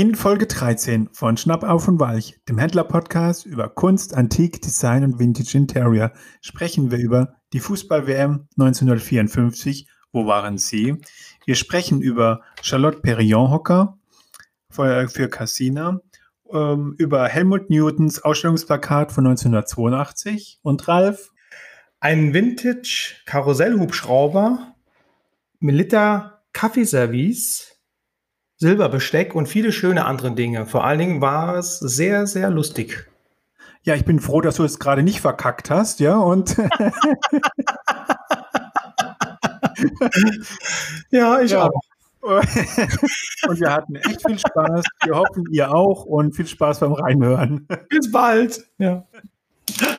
In Folge 13 von Schnapp auf und Weich, dem Händler-Podcast über Kunst, Antik, Design und Vintage Interior, sprechen wir über die Fußball-WM 1954. Wo waren Sie? Wir sprechen über Charlotte Perriand-Hocker für, für Cassina, ähm, über Helmut Newtons Ausstellungsplakat von 1982 und Ralf. Ein Vintage-Karussellhubschrauber, Melitta Kaffeeservice, Silberbesteck und viele schöne andere Dinge. Vor allen Dingen war es sehr, sehr lustig. Ja, ich bin froh, dass du es gerade nicht verkackt hast, ja, und. ja, ich ja. auch. und wir hatten echt viel Spaß. Wir hoffen, ihr auch und viel Spaß beim Reinhören. Bis bald. Ja.